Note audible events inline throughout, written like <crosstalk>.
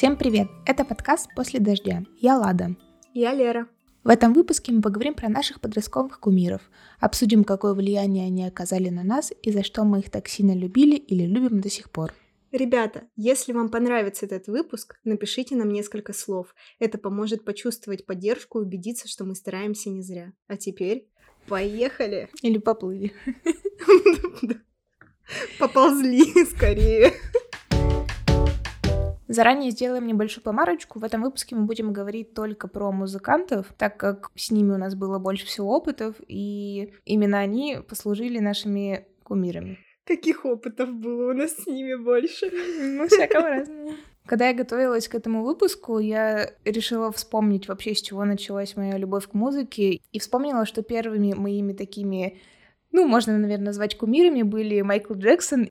Всем привет! Это подкаст «После дождя». Я Лада. Я Лера. В этом выпуске мы поговорим про наших подростковых кумиров, обсудим, какое влияние они оказали на нас и за что мы их так сильно любили или любим до сих пор. Ребята, если вам понравится этот выпуск, напишите нам несколько слов. Это поможет почувствовать поддержку и убедиться, что мы стараемся не зря. А теперь поехали! Или поплыли. <laughs> Поползли скорее. Заранее сделаем небольшую помарочку. В этом выпуске мы будем говорить только про музыкантов, так как с ними у нас было больше всего опытов, и именно они послужили нашими кумирами. Каких опытов было у нас с ними больше? Ну, всякого разного. Когда я готовилась к этому выпуску, я решила вспомнить вообще, с чего началась моя любовь к музыке, и вспомнила, что первыми моими такими, ну, можно, наверное, назвать кумирами, были Майкл Джексон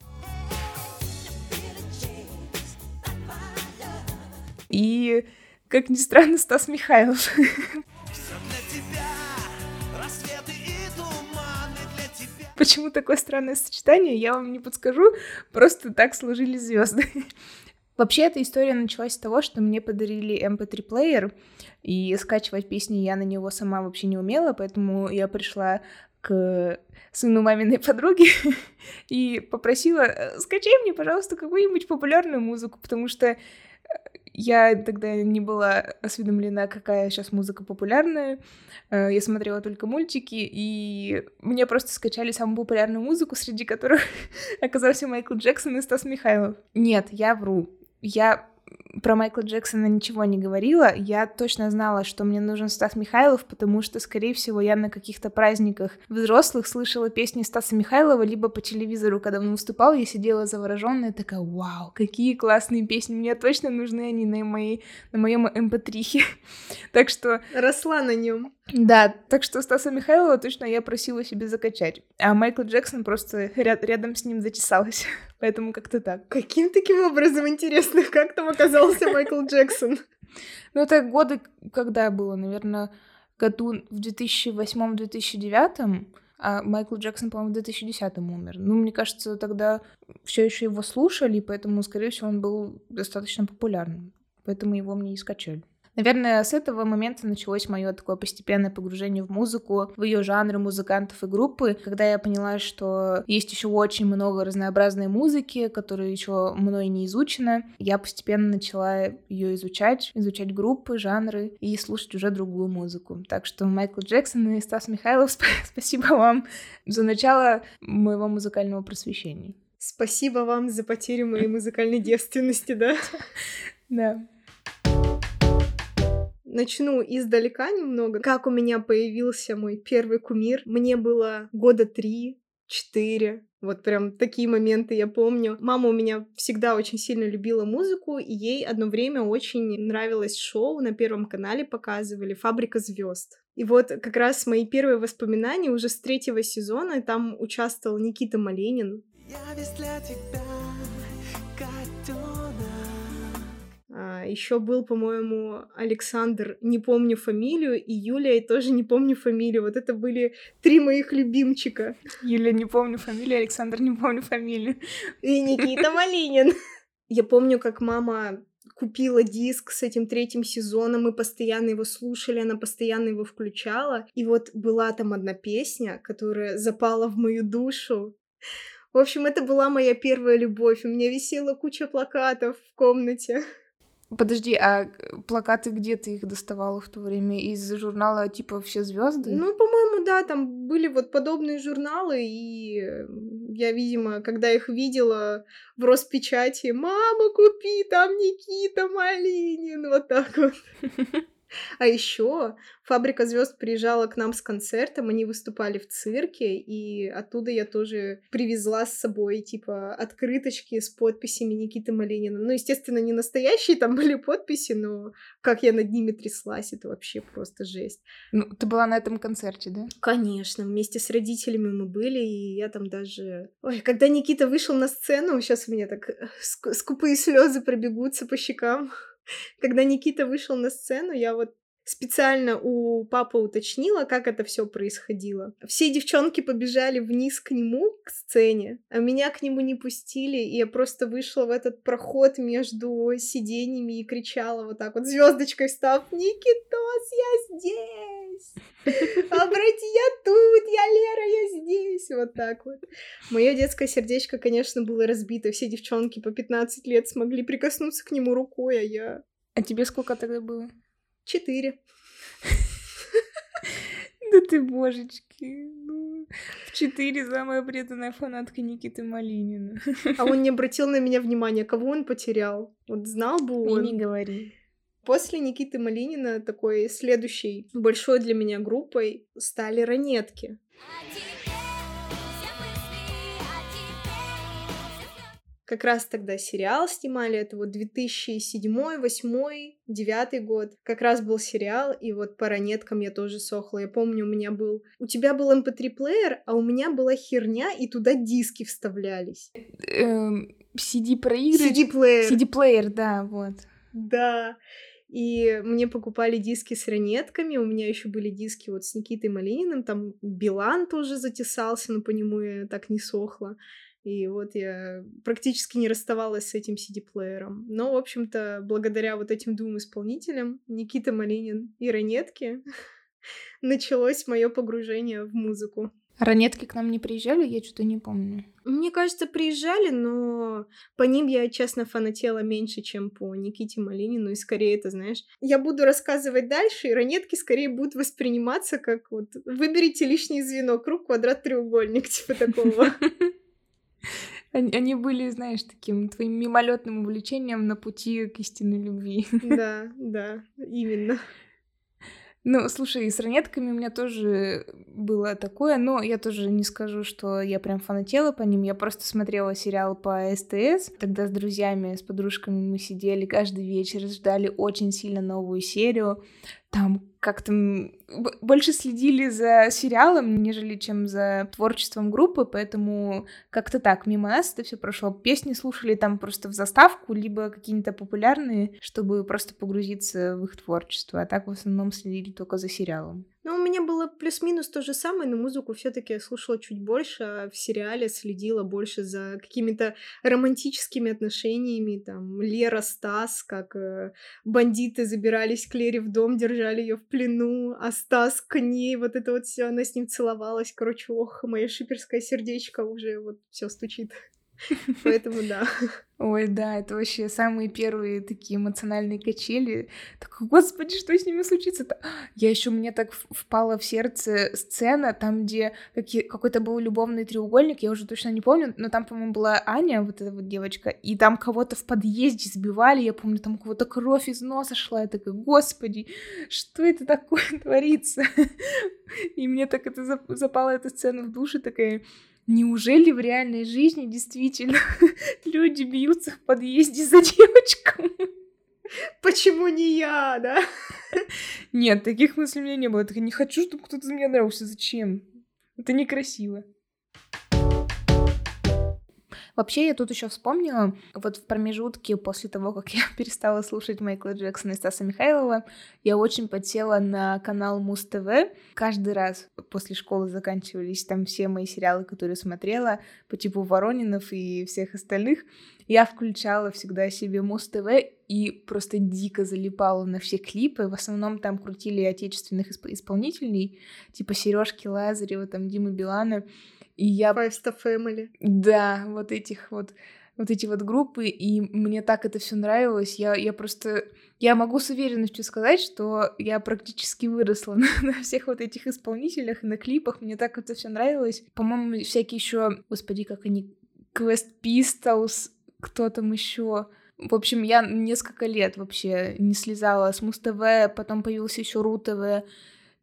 и, как ни странно, Стас Михайлов. Почему такое странное сочетание, я вам не подскажу, просто так сложились звезды. Вообще, эта история началась с того, что мне подарили MP3-плеер, эм и скачивать песни я на него сама вообще не умела, поэтому я пришла к сыну маминой подруги <laughs> и попросила, «Э, скачай мне, пожалуйста, какую-нибудь популярную музыку, потому что я тогда не была осведомлена, какая сейчас музыка популярная. Э, я смотрела только мультики, и мне просто скачали самую популярную музыку, среди которых <laughs> оказался Майкл Джексон и Стас Михайлов. Нет, я вру. Я про Майкла Джексона ничего не говорила, я точно знала, что мне нужен Стас Михайлов, потому что, скорее всего, я на каких-то праздниках взрослых слышала песни Стаса Михайлова, либо по телевизору, когда он выступал, я сидела завороженная, такая, вау, какие классные песни, мне точно нужны они на, моей, на моем mp3. Эм <laughs> так что... Росла на нем. Да, так что Стаса Михайлова точно я просила себе закачать. А Майкл Джексон просто ряд, рядом с ним затесалась. <laughs> Поэтому как-то так. Каким таким образом интересно, <laughs> как там оказался Майкл Джексон? <laughs> Ну, это годы, когда было, наверное, году в 2008-2009, а Майкл Джексон, по-моему, в 2010 умер. Ну, мне кажется, тогда все еще его слушали, поэтому, скорее всего, он был достаточно популярным. Поэтому его мне и скачали. Наверное, с этого момента началось мое такое постепенное погружение в музыку, в ее жанры музыкантов и группы, когда я поняла, что есть еще очень много разнообразной музыки, которая еще мной не изучена. Я постепенно начала ее изучать, изучать группы, жанры и слушать уже другую музыку. Так что Майкл Джексон и Стас Михайлов, <laughs> спасибо вам за начало моего музыкального просвещения. Спасибо вам за потерю моей музыкальной девственности, да? <laughs> Да начну издалека немного. Как у меня появился мой первый кумир. Мне было года три, четыре. Вот прям такие моменты я помню. Мама у меня всегда очень сильно любила музыку, и ей одно время очень нравилось шоу на Первом канале показывали «Фабрика звезд». И вот как раз мои первые воспоминания уже с третьего сезона, там участвовал Никита Малинин. Я весь для тебя, Еще был, по-моему, Александр, не помню фамилию, и Юлия, и тоже не помню фамилию. Вот это были три моих любимчика. Юлия, не помню фамилию, Александр, не помню фамилию. И Никита <laughs> Малинин. Я помню, как мама купила диск с этим третьим сезоном, мы постоянно его слушали, она постоянно его включала. И вот была там одна песня, которая запала в мою душу. В общем, это была моя первая любовь. У меня висела куча плакатов в комнате. Подожди, а плакаты где ты их доставала в то время? Из журнала типа «Все звезды? Ну, по-моему, да, там были вот подобные журналы, и я, видимо, когда их видела в Роспечати, «Мама, купи, там Никита Малинин!» Вот так вот. <laughs> А еще Фабрика звезд приезжала к нам с концертом, они выступали в цирке, и оттуда я тоже привезла с собой, типа, открыточки с подписями Никиты Малинина. Ну, естественно, не настоящие там <laughs> были подписи, но как я над ними тряслась, это вообще просто жесть. Ну, ты была на этом концерте, да? Конечно, вместе с родителями мы были, и я там даже... Ой, когда Никита вышел на сцену, сейчас у меня так э, скупые слезы пробегутся по щекам. <laughs> Когда Никита вышел на сцену, я вот специально у папы уточнила, как это все происходило. Все девчонки побежали вниз к нему, к сцене, а меня к нему не пустили, и я просто вышла в этот проход между сиденьями и кричала вот так вот, звездочкой став, Никитос, я здесь! Обрати, я тут, я Лера, я здесь. Вот так вот. Мое детское сердечко, конечно, было разбито. Все девчонки по 15 лет смогли прикоснуться к нему рукой, а я... А тебе сколько тогда было? Четыре. <laughs> Да ты божечки. Ну, в четыре самая преданная фанатка Никиты Малинина. А он не <laughs> обратил на меня внимания, кого он потерял. Вот знал бы он. И не говори. После Никиты Малинина такой следующей большой для меня группой стали ранетки. Как раз тогда сериал снимали, это вот 2007, 2008, 2009 год. Как раз был сериал, и вот по ранеткам я тоже сохла. Я помню, у меня был... У тебя был mp3-плеер, эм а у меня была херня, и туда диски вставлялись. Эм, CD-проигрыш? CD-плеер. CD-плеер, да, вот. Да. И мне покупали диски с ранетками, у меня еще были диски вот с Никитой Малининым, там Билан тоже затесался, но по нему я так не сохла. И вот я практически не расставалась с этим CD-плеером. Но, в общем-то, благодаря вот этим двум исполнителям, Никита Малинин и Ранетки, <laughs> началось мое погружение в музыку. Ранетки к нам не приезжали, я что-то не помню. Мне кажется, приезжали, но по ним я, честно, фанатела меньше, чем по Никите Малинину, и скорее это, знаешь, я буду рассказывать дальше, и ранетки скорее будут восприниматься как вот выберите лишнее звено, круг, квадрат, треугольник, <laughs> типа такого. <laughs> <laughs> Они, они были, знаешь, таким твоим мимолетным увлечением на пути к истинной любви. Да, <laughs> да, именно. Ну, слушай, с ранетками у меня тоже было такое, но я тоже не скажу, что я прям фанатела по ним, я просто смотрела сериал по СТС, тогда с друзьями, с подружками мы сидели каждый вечер, ждали очень сильно новую серию, там как-то больше следили за сериалом, нежели чем за творчеством группы, поэтому как-то так, мимо нас это все прошло. Песни слушали там просто в заставку, либо какие-то популярные, чтобы просто погрузиться в их творчество, а так в основном следили только за сериалом. Ну, у меня было плюс-минус то же самое, но музыку все таки я слушала чуть больше, а в сериале следила больше за какими-то романтическими отношениями, там, Лера, Стас, как э, бандиты забирались к Лере в дом, держали ее в плену, а Стас к ней, вот это вот все, она с ним целовалась, короче, ох, мое шиперское сердечко уже вот все стучит. <laughs> Поэтому да. Ой, да, это вообще самые первые такие эмоциональные качели. Такой, господи, что с ними случится-то? Я еще мне так впала в сердце сцена, там, где какой-то был любовный треугольник, я уже точно не помню, но там, по-моему, была Аня, вот эта вот девочка, и там кого-то в подъезде сбивали, я помню, там кого-то кровь из носа шла, я такая, господи, что это такое <laughs> творится? И мне так это запала эта сцена в душе, такая, Неужели в реальной жизни действительно <laughs> люди бьются в подъезде за девочку? <laughs> Почему не я, да? <laughs> Нет, таких мыслей у меня не было. Я не хочу, чтобы кто-то за меня нравился. Зачем? Это некрасиво. Вообще, я тут еще вспомнила, вот в промежутке после того, как <laughs> я перестала слушать Майкла Джексона и Стаса Михайлова, я очень подсела на канал Муз ТВ. Каждый раз после школы заканчивались там все мои сериалы, которые смотрела, по типу Воронинов и всех остальных. Я включала всегда себе Муз ТВ и просто дико залипала на все клипы. В основном там крутили отечественных исп- исполнителей, типа Сережки Лазарева, там Димы Билана. И я... Five Star Family. Да, вот этих вот вот эти вот группы, и мне так это все нравилось. Я, я просто... Я могу с уверенностью сказать, что я практически выросла <laughs> на, на всех вот этих исполнителях и на клипах. Мне так это все нравилось. По-моему, всякие еще, господи, как они, Quest Pistols, кто там еще. В общем, я несколько лет вообще не слезала с Муз-ТВ, потом появился еще Ру-ТВ,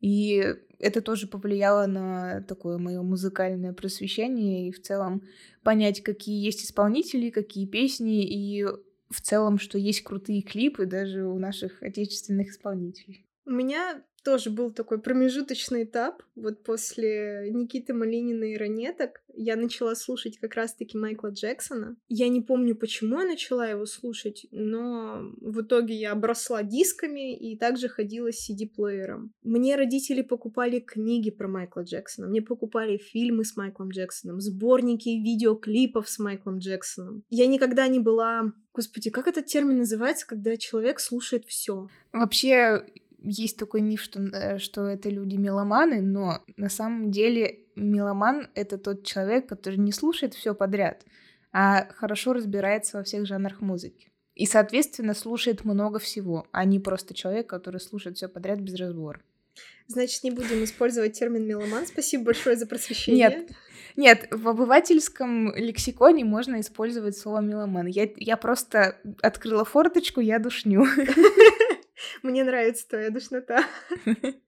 и это тоже повлияло на такое мое музыкальное просвещение и в целом понять, какие есть исполнители, какие песни и в целом, что есть крутые клипы даже у наших отечественных исполнителей. У меня тоже был такой промежуточный этап. Вот после Никиты Малинина и Ранеток я начала слушать как раз-таки Майкла Джексона. Я не помню, почему я начала его слушать, но в итоге я обросла дисками и также ходила с CD-плеером. Мне родители покупали книги про Майкла Джексона, мне покупали фильмы с Майклом Джексоном, сборники видеоклипов с Майклом Джексоном. Я никогда не была... Господи, как этот термин называется, когда человек слушает все? Вообще, есть такой миф, что, э, что это люди меломаны, но на самом деле меломан — это тот человек, который не слушает все подряд, а хорошо разбирается во всех жанрах музыки. И, соответственно, слушает много всего, а не просто человек, который слушает все подряд без разбора. Значит, не будем использовать термин меломан. Спасибо большое за просвещение. Нет, нет, в обывательском лексиконе можно использовать слово меломан. Я, я просто открыла форточку, я душню. <laughs> <laughs> Мне нравится твоя душнота. <laughs>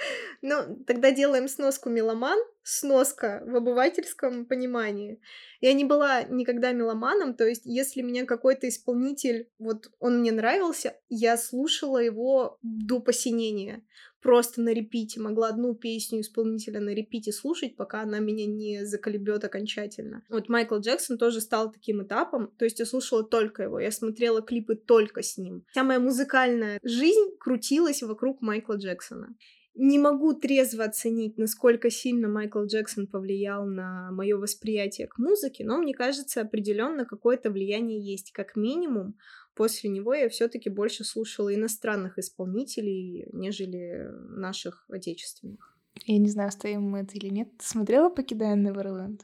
<laughs> Ну, тогда делаем сноску меломан, сноска в обывательском понимании. Я не была никогда меломаном, то есть если меня какой-то исполнитель, вот он мне нравился, я слушала его до посинения просто на репите, могла одну песню исполнителя на репите слушать, пока она меня не заколебет окончательно. Вот Майкл Джексон тоже стал таким этапом, то есть я слушала только его, я смотрела клипы только с ним. Вся моя музыкальная жизнь крутилась вокруг Майкла Джексона. Не могу трезво оценить, насколько сильно Майкл Джексон повлиял на мое восприятие к музыке, но мне кажется, определенно какое-то влияние есть. Как минимум, после него я все-таки больше слушала иностранных исполнителей, нежели наших отечественных. Я не знаю, оставим мы это или нет. Ты смотрела «Покидая Неверленд»?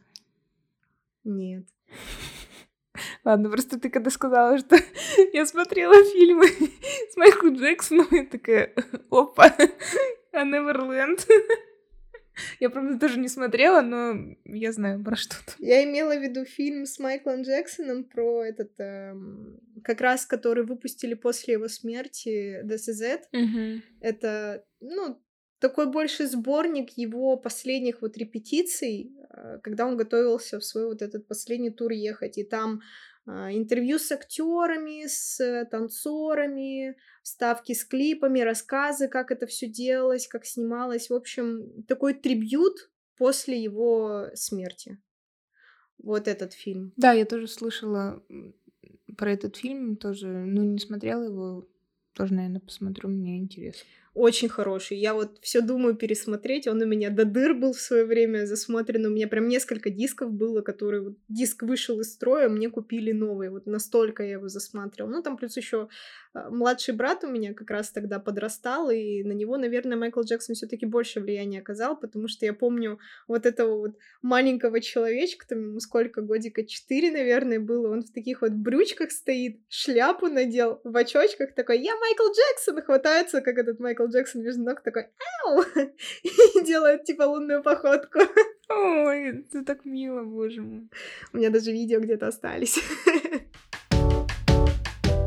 Нет. <laughs> Ладно, просто ты когда сказала, что <laughs> я смотрела фильмы <laughs> с Майклом Джексоном, я такая, опа, а Неверленд. <laughs> Я, правда, тоже не смотрела, но я знаю про что-то. Я имела в виду фильм с Майклом Джексоном про этот, эм, как раз который выпустили после его смерти, This Is It. Угу. Это, ну, такой больше сборник его последних вот репетиций, э, когда он готовился в свой вот этот последний тур ехать. И там интервью с актерами, с танцорами, вставки с клипами, рассказы, как это все делалось, как снималось. В общем, такой трибют после его смерти. Вот этот фильм. Да, я тоже слышала про этот фильм, тоже, ну, не смотрела его, тоже, наверное, посмотрю, мне интересно очень хороший. Я вот все думаю пересмотреть. Он у меня до дыр был в свое время засмотрен. У меня прям несколько дисков было, которые вот диск вышел из строя, мне купили новый. Вот настолько я его засматривал. Ну, там плюс еще а, младший брат у меня как раз тогда подрастал, и на него, наверное, Майкл Джексон все-таки больше влияния оказал, потому что я помню вот этого вот маленького человечка, там ему сколько, годика, четыре, наверное, было, он в таких вот брючках стоит, шляпу надел, в очочках такой, я Майкл Джексон, хватается, как этот Майкл Майкл Джексон между ног такой «Ау!» <laughs> и делает типа лунную походку. Ой, это так мило, боже мой. У меня даже видео где-то остались.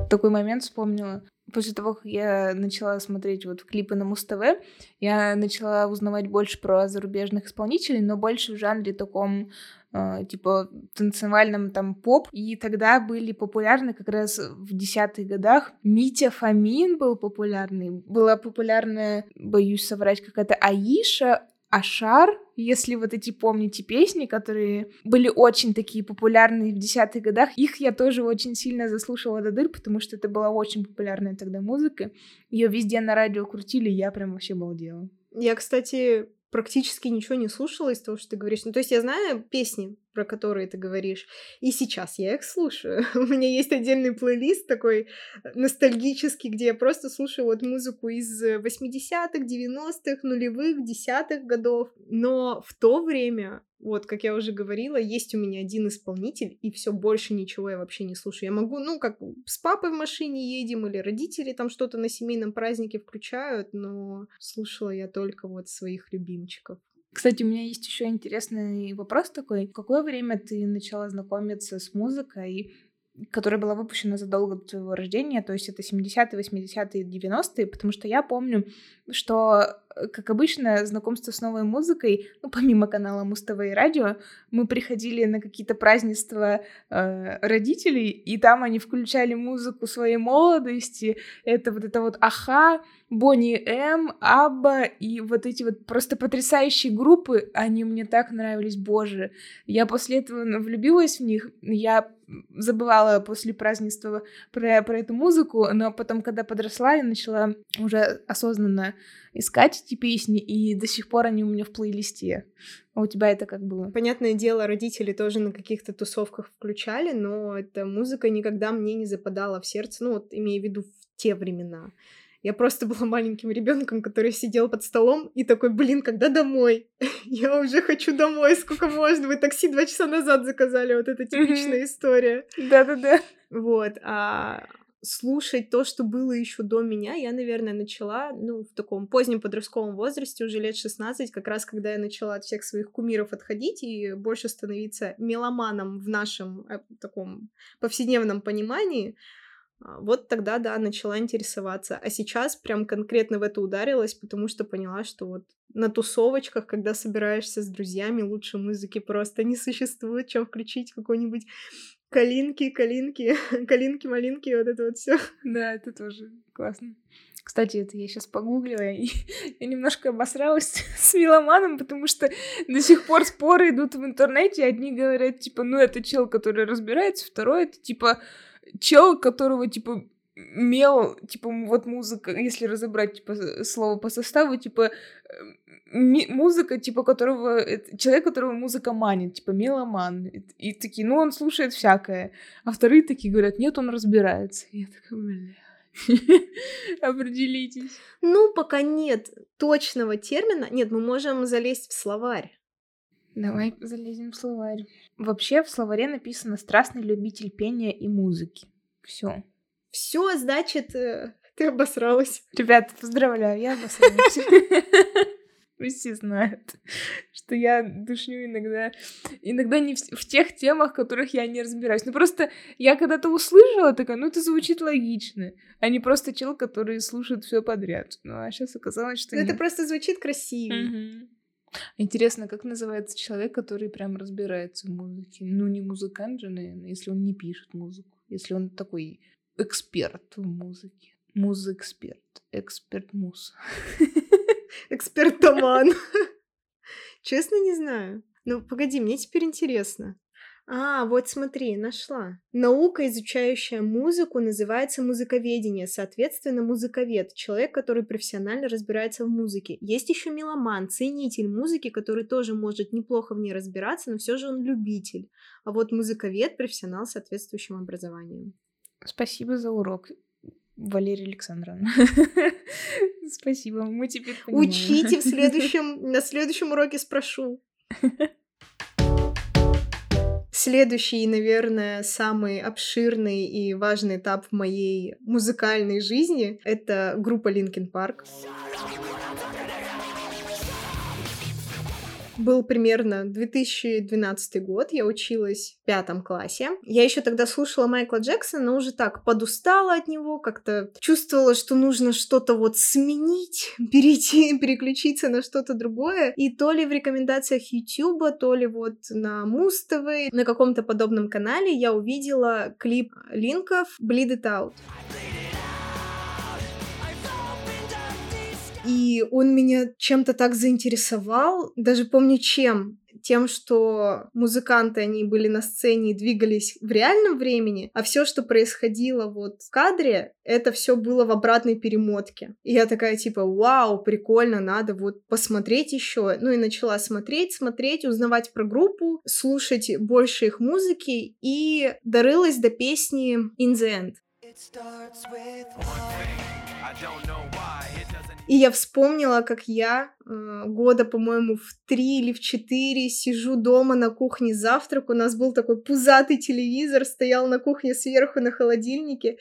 Такой момент вспомнила. После того, как я начала смотреть вот клипы на Муз-ТВ, я начала узнавать больше про зарубежных исполнителей, но больше в жанре таком типа танцевальном там поп. И тогда были популярны как раз в десятых годах. Митя Фомин был популярный. Была популярная, боюсь соврать, какая-то Аиша, Ашар, если вот эти помните песни, которые были очень такие популярные в десятых годах, их я тоже очень сильно заслушала до дыр, потому что это была очень популярная тогда музыка. Ее везде на радио крутили, я прям вообще балдела. Я, кстати, практически ничего не слушала из того, что ты говоришь. Ну, то есть я знаю песни, про которые ты говоришь, и сейчас я их слушаю. <laughs> У меня есть отдельный плейлист такой э, ностальгический, где я просто слушаю вот музыку из 80-х, 90-х, нулевых, десятых годов. Но в то время вот, как я уже говорила, есть у меня один исполнитель, и все больше ничего я вообще не слушаю. Я могу, ну, как с папой в машине едем, или родители там что-то на семейном празднике включают, но слушала я только вот своих любимчиков. Кстати, у меня есть еще интересный вопрос такой. В какое время ты начала знакомиться с музыкой? которая была выпущена задолго до твоего рождения, то есть это 70-е, 80-е, 90-е, потому что я помню, что, как обычно, знакомство с новой музыкой, ну, помимо канала Муз-ТВ и радио, мы приходили на какие-то празднества э, родителей, и там они включали музыку своей молодости, это вот это вот «Аха», Бонни М, Абба и вот эти вот просто потрясающие группы, они мне так нравились, боже. Я после этого влюбилась в них, я забывала после празднества про, про эту музыку, но потом, когда подросла, я начала уже осознанно искать эти песни, и до сих пор они у меня в плейлисте. А у тебя это как было? Понятное дело, родители тоже на каких-то тусовках включали, но эта музыка никогда мне не западала в сердце, ну вот имея в виду в те времена. Я просто была маленьким ребенком, который сидел под столом и такой, блин, когда домой? <laughs> Я уже хочу домой, сколько можно? Вы такси два часа назад заказали, вот эта типичная история. Да-да-да. Вот, а слушать то, что было еще до меня, я, наверное, начала, ну, в таком позднем подростковом возрасте, уже лет 16, как раз когда я начала от всех своих кумиров отходить и больше становиться меломаном в нашем э, таком повседневном понимании, а, вот тогда, да, начала интересоваться. А сейчас прям конкретно в это ударилась, потому что поняла, что вот на тусовочках, когда собираешься с друзьями, лучше музыки просто не существует, чем включить какой-нибудь калинки, калинки, <laughs> калинки-малинки, вот это вот все. Да, это тоже классно. Кстати, это я сейчас погуглила, и <laughs> я немножко обосралась <laughs> с меломаном, потому что до сих пор споры идут в интернете. Одни говорят, типа, ну, это чел, который разбирается, второй это, типа, чел, которого, типа, мел, типа, вот музыка, если разобрать, типа, слово по составу, типа, музыка, типа, которого, человек, которого музыка манит, типа, меломан. И, и такие, ну, он слушает всякое. А вторые такие говорят, нет, он разбирается. И я такая, бля. <laughs> Определитесь. Ну, пока нет точного термина. Нет, мы можем залезть в словарь. Давай залезем в словарь. Вообще в словаре написано «страстный любитель пения и музыки». Все. Все, значит, э, ты обосралась. Ребята, поздравляю, я обосралась. <laughs> Все знают, <laughs> что я душню иногда, иногда не в, в тех темах, в которых я не разбираюсь. Ну просто я когда-то услышала, такая, ну это звучит логично, а не просто чел, который слушает все подряд. Ну а сейчас оказалось, что ну. Это просто звучит красиво. Угу. Интересно, как называется человек, который прям разбирается в музыке? Ну, не музыкант же, наверное, если он не пишет музыку. Если он такой эксперт в музыке. Музэксперт. Эксперт-муз. <laughs> <laughs> Экспертоман. <laughs> Честно, не знаю. Ну, погоди, мне теперь интересно. А, вот смотри, нашла. Наука, изучающая музыку, называется музыковедение, соответственно, музыковед, человек, который профессионально разбирается в музыке. Есть еще меломан, ценитель музыки, который тоже может неплохо в ней разбираться, но все же он любитель. А вот музыковед — профессионал с соответствующим образованием. Спасибо за урок. Валерия Александровна. <laughs> Спасибо, мы теперь понимаем. Учите в <laughs> следующем, на следующем уроке спрошу. Следующий, наверное, самый обширный и важный этап в моей музыкальной жизни — это группа Linkin Park был примерно 2012 год, я училась в пятом классе. Я еще тогда слушала Майкла Джексона, но уже так подустала от него, как-то чувствовала, что нужно что-то вот сменить, <laughs> перейти, переключиться на что-то другое. И то ли в рекомендациях YouTube, то ли вот на Муз на каком-то подобном канале я увидела клип Линков Bleed It Out. И он меня чем-то так заинтересовал, даже помню чем, тем, что музыканты, они были на сцене и двигались в реальном времени, а все, что происходило вот в кадре, это все было в обратной перемотке. И я такая типа, вау, прикольно, надо вот посмотреть еще. Ну и начала смотреть, смотреть, узнавать про группу, слушать больше их музыки и дорылась до песни In the End. И я вспомнила, как я э, года, по-моему, в три или в четыре сижу дома на кухне завтрак. У нас был такой пузатый телевизор, стоял на кухне сверху на холодильнике.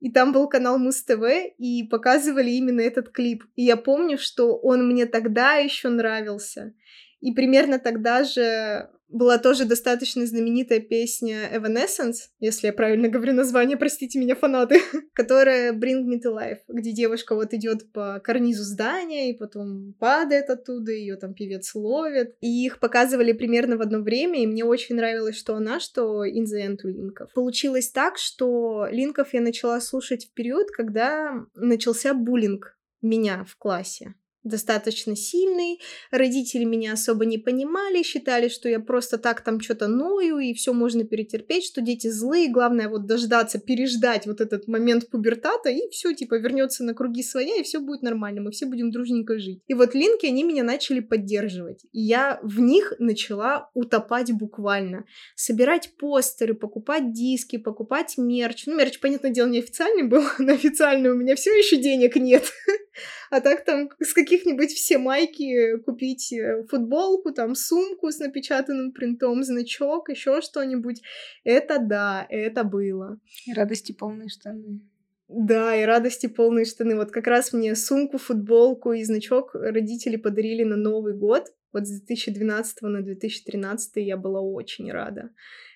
И там был канал Муз ТВ, и показывали именно этот клип. И я помню, что он мне тогда еще нравился. И примерно тогда же была тоже достаточно знаменитая песня Evanescence, если я правильно говорю название, простите меня, фанаты, <laughs> которая Bring Me to Life, где девушка вот идет по карнизу здания и потом падает оттуда, ее там певец ловит. И их показывали примерно в одно время, и мне очень нравилось, что она, что In the End у Линков. Получилось так, что Линков я начала слушать в период, когда начался буллинг меня в классе достаточно сильный, родители меня особо не понимали, считали, что я просто так там что-то ною, и все можно перетерпеть, что дети злые, главное вот дождаться, переждать вот этот момент пубертата, и все типа вернется на круги своя, и все будет нормально, мы все будем дружненько жить. И вот линки, они меня начали поддерживать, и я в них начала утопать буквально, собирать постеры, покупать диски, покупать мерч, ну мерч, понятное дело, не официальный был, <laughs> но официальный у меня все еще денег нет, <laughs> а так там с каких-нибудь все майки купить э, футболку, там сумку с напечатанным принтом, значок, еще что-нибудь. Это да, это было. И радости полные штаны. Да, и радости полные штаны. Вот как раз мне сумку, футболку и значок родители подарили на Новый год. Вот с 2012 на 2013 я была очень рада.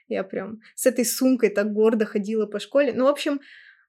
Я прям с этой сумкой так гордо ходила по школе. Ну, в общем,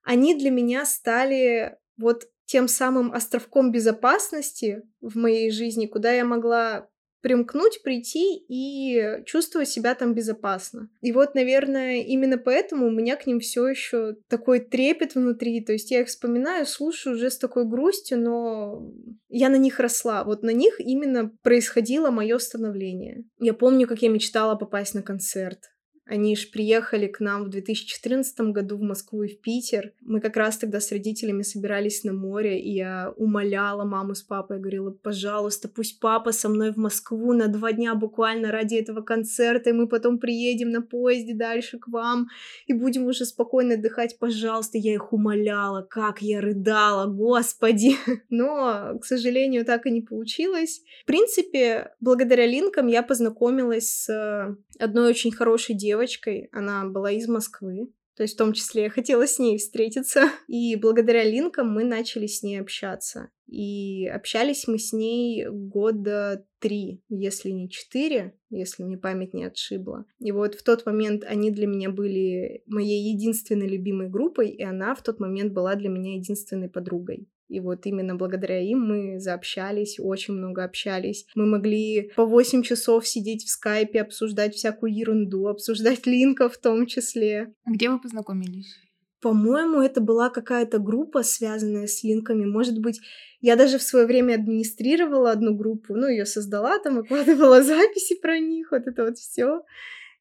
они для меня стали вот тем самым островком безопасности в моей жизни, куда я могла примкнуть, прийти и чувствовать себя там безопасно. И вот, наверное, именно поэтому у меня к ним все еще такой трепет внутри. То есть я их вспоминаю, слушаю уже с такой грустью, но я на них росла. Вот на них именно происходило мое становление. Я помню, как я мечтала попасть на концерт. Они же приехали к нам в 2014 году в Москву и в Питер. Мы как раз тогда с родителями собирались на море, и я умоляла маму с папой, говорила, пожалуйста, пусть папа со мной в Москву на два дня буквально ради этого концерта, и мы потом приедем на поезде дальше к вам, и будем уже спокойно отдыхать, пожалуйста. Я их умоляла, как я рыдала, господи. <laughs> Но, к сожалению, так и не получилось. В принципе, благодаря линкам я познакомилась с одной очень хорошей девочкой. Она была из Москвы. То есть в том числе я хотела с ней встретиться. <laughs> И благодаря линкам мы начали с ней общаться. И общались мы с ней года три, если не четыре, если мне память не отшибла. И вот в тот момент они для меня были моей единственной любимой группой, и она в тот момент была для меня единственной подругой. И вот именно благодаря им мы заобщались, очень много общались. Мы могли по 8 часов сидеть в скайпе, обсуждать всякую ерунду, обсуждать линков в том числе. Где вы познакомились? По-моему, это была какая-то группа, связанная с линками. Может быть, я даже в свое время администрировала одну группу, ну, ее создала, там выкладывала <laughs> записи про них, вот это вот все.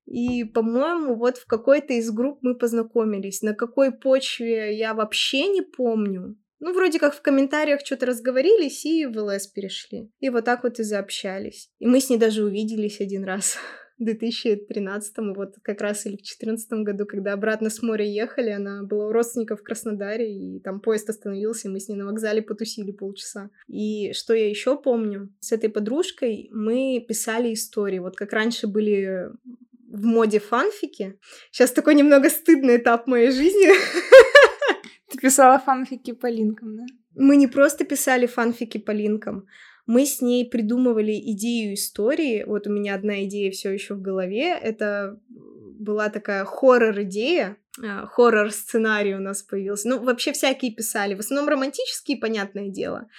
И, по-моему, вот в какой-то из групп мы познакомились. На какой почве я вообще не помню. Ну, вроде как в комментариях что-то разговорились и в ЛС перешли. И вот так вот и заобщались. И мы с ней даже увиделись один раз. <laughs> В 2013 вот как раз или в 2014 году, когда обратно с моря ехали, она была у родственников в Краснодаре, и там поезд остановился, и мы с ней на вокзале потусили полчаса. И что я еще помню, с этой подружкой мы писали истории. Вот как раньше были в моде фанфики. Сейчас такой немного стыдный этап моей жизни. <laughs> Ты писала фанфики по линкам, да? Мы не просто писали фанфики по линкам, мы с ней придумывали идею истории. Вот у меня одна идея все еще в голове. Это была такая хоррор-идея, а, хоррор-сценарий у нас появился. Ну, вообще всякие писали, в основном романтические, понятное дело.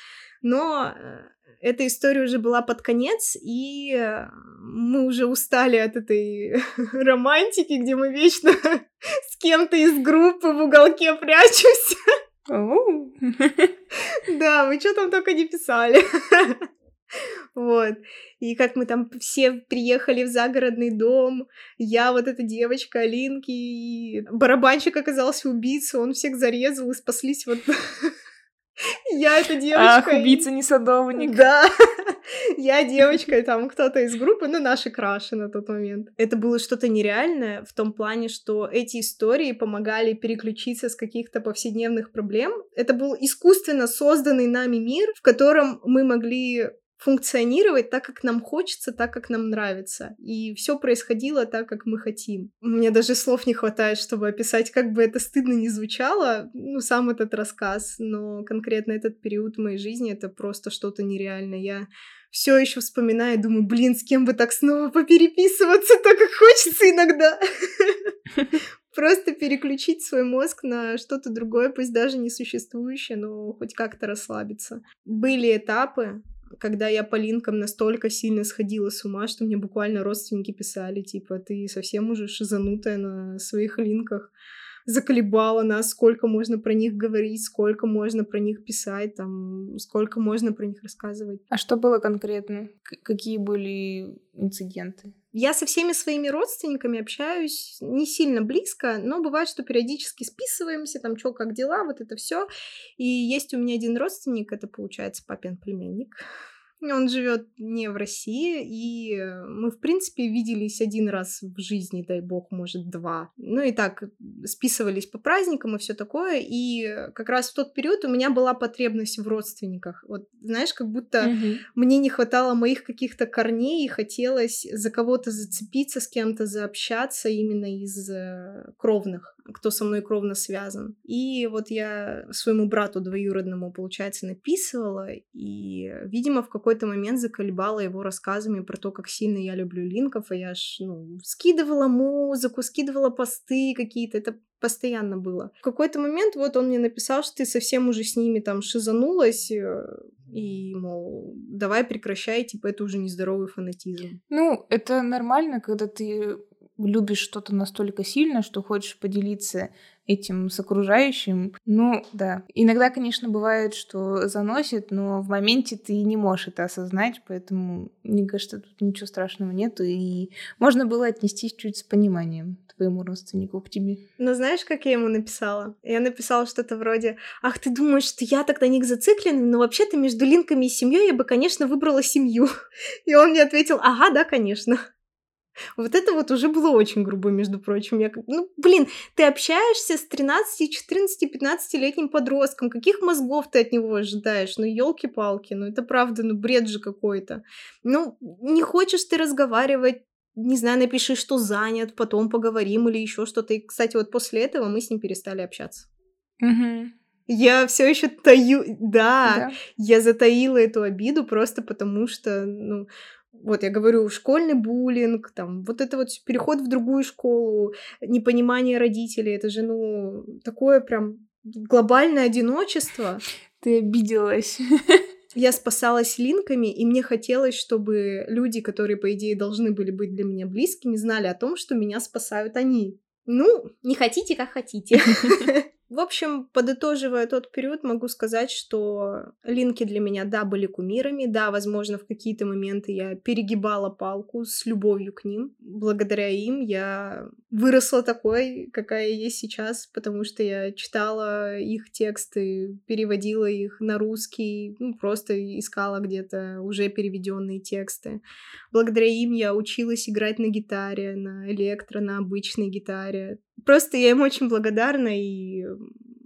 Но э, эта история уже была под конец, и э, мы уже устали от этой <laughs> романтики, где мы вечно <laughs> с кем-то из группы в уголке прячемся. <laughs> Да, мы что там только не писали. Вот. И как мы там все приехали в загородный дом, я вот эта девочка Алинки, и барабанщик оказался убийцей, он всех зарезал, и спаслись вот я эта девочка. Ах, убийца не садовник. Да. <laughs> Я девочка, и там кто-то из группы, ну, наши краши на тот момент. Это было что-то нереальное в том плане, что эти истории помогали переключиться с каких-то повседневных проблем. Это был искусственно созданный нами мир, в котором мы могли функционировать так, как нам хочется, так, как нам нравится. И все происходило так, как мы хотим. Мне даже слов не хватает, чтобы описать, как бы это стыдно не звучало, ну, сам этот рассказ, но конкретно этот период моей жизни это просто что-то нереальное. Я все еще вспоминаю, думаю, блин, с кем бы так снова попереписываться, так как хочется иногда. <laughs> Просто переключить свой мозг на что-то другое, пусть даже не существующее, но хоть как-то расслабиться. Были этапы, когда я по линкам настолько сильно сходила с ума, что мне буквально родственники писали, типа, ты совсем уже шизанутая на своих линках. заколебало нас, сколько можно про них говорить, сколько можно про них писать, там, сколько можно про них рассказывать. А что было конкретно? К- какие были инциденты? Я со всеми своими родственниками общаюсь не сильно близко, но бывает, что периодически списываемся, там, что, как дела, вот это все. И есть у меня один родственник, это получается папин племянник. Он живет не в России, и мы, в принципе, виделись один раз в жизни, дай бог, может, два. Ну и так, списывались по праздникам и все такое. И как раз в тот период у меня была потребность в родственниках. Вот, знаешь, как будто Мгм. мне не хватало моих каких-то корней, и хотелось за кого-то зацепиться, с кем-то заобщаться именно из э, кровных, кто со мной кровно связан. И вот я своему брату двоюродному, получается, написывала, и, видимо, в какой-то момент заколебала его рассказами про то, как сильно я люблю линков, и я ж, ну, скидывала музыку, скидывала посты какие-то, это постоянно было. В какой-то момент вот он мне написал, что ты совсем уже с ними там шизанулась, э, и, мол, давай прекращай, типа, это уже нездоровый фанатизм. Ну, это нормально, когда ты любишь что-то настолько сильно, что хочешь поделиться этим с окружающим. Ну, да. Иногда, конечно, бывает, что заносит, но в моменте ты не можешь это осознать, поэтому, мне кажется, тут ничего страшного нету, и можно было отнестись чуть с пониманием твоему родственнику к тебе. Но знаешь, как я ему написала? Я написала что-то вроде «Ах, ты думаешь, что я так на них зациклена? Но вообще-то между линками и семьей я бы, конечно, выбрала семью». <laughs> И он мне ответил «Ага, да, конечно». Вот это вот уже было очень грубо, между прочим. Я ну, блин, ты общаешься с 13, 14, 15-летним подростком. Каких мозгов ты от него ожидаешь? Ну, елки-палки, ну, это правда, ну, бред же какой-то. Ну, не хочешь ты разговаривать, не знаю, напиши, что занят, потом поговорим или еще что-то. И, кстати, вот после этого мы с ним перестали общаться. Угу. Я все еще таю, да, Да. я затаила эту обиду просто потому, что, ну, вот я говорю, школьный буллинг, там, вот это вот переход в другую школу, непонимание родителей, это же, ну, такое прям глобальное одиночество. Ты обиделась. <laughs> Я спасалась линками, и мне хотелось, чтобы люди, которые, по идее, должны были быть для меня близкими, знали о том, что меня спасают они. Ну, не хотите, как хотите. <laughs> В общем, подытоживая тот период, могу сказать, что линки для меня, да, были кумирами, да, возможно, в какие-то моменты я перегибала палку с любовью к ним. Благодаря им я выросла такой, какая я есть сейчас, потому что я читала их тексты, переводила их на русский, ну, просто искала где-то уже переведенные тексты. Благодаря им я училась играть на гитаре, на электро, на обычной гитаре. Просто я им очень благодарна и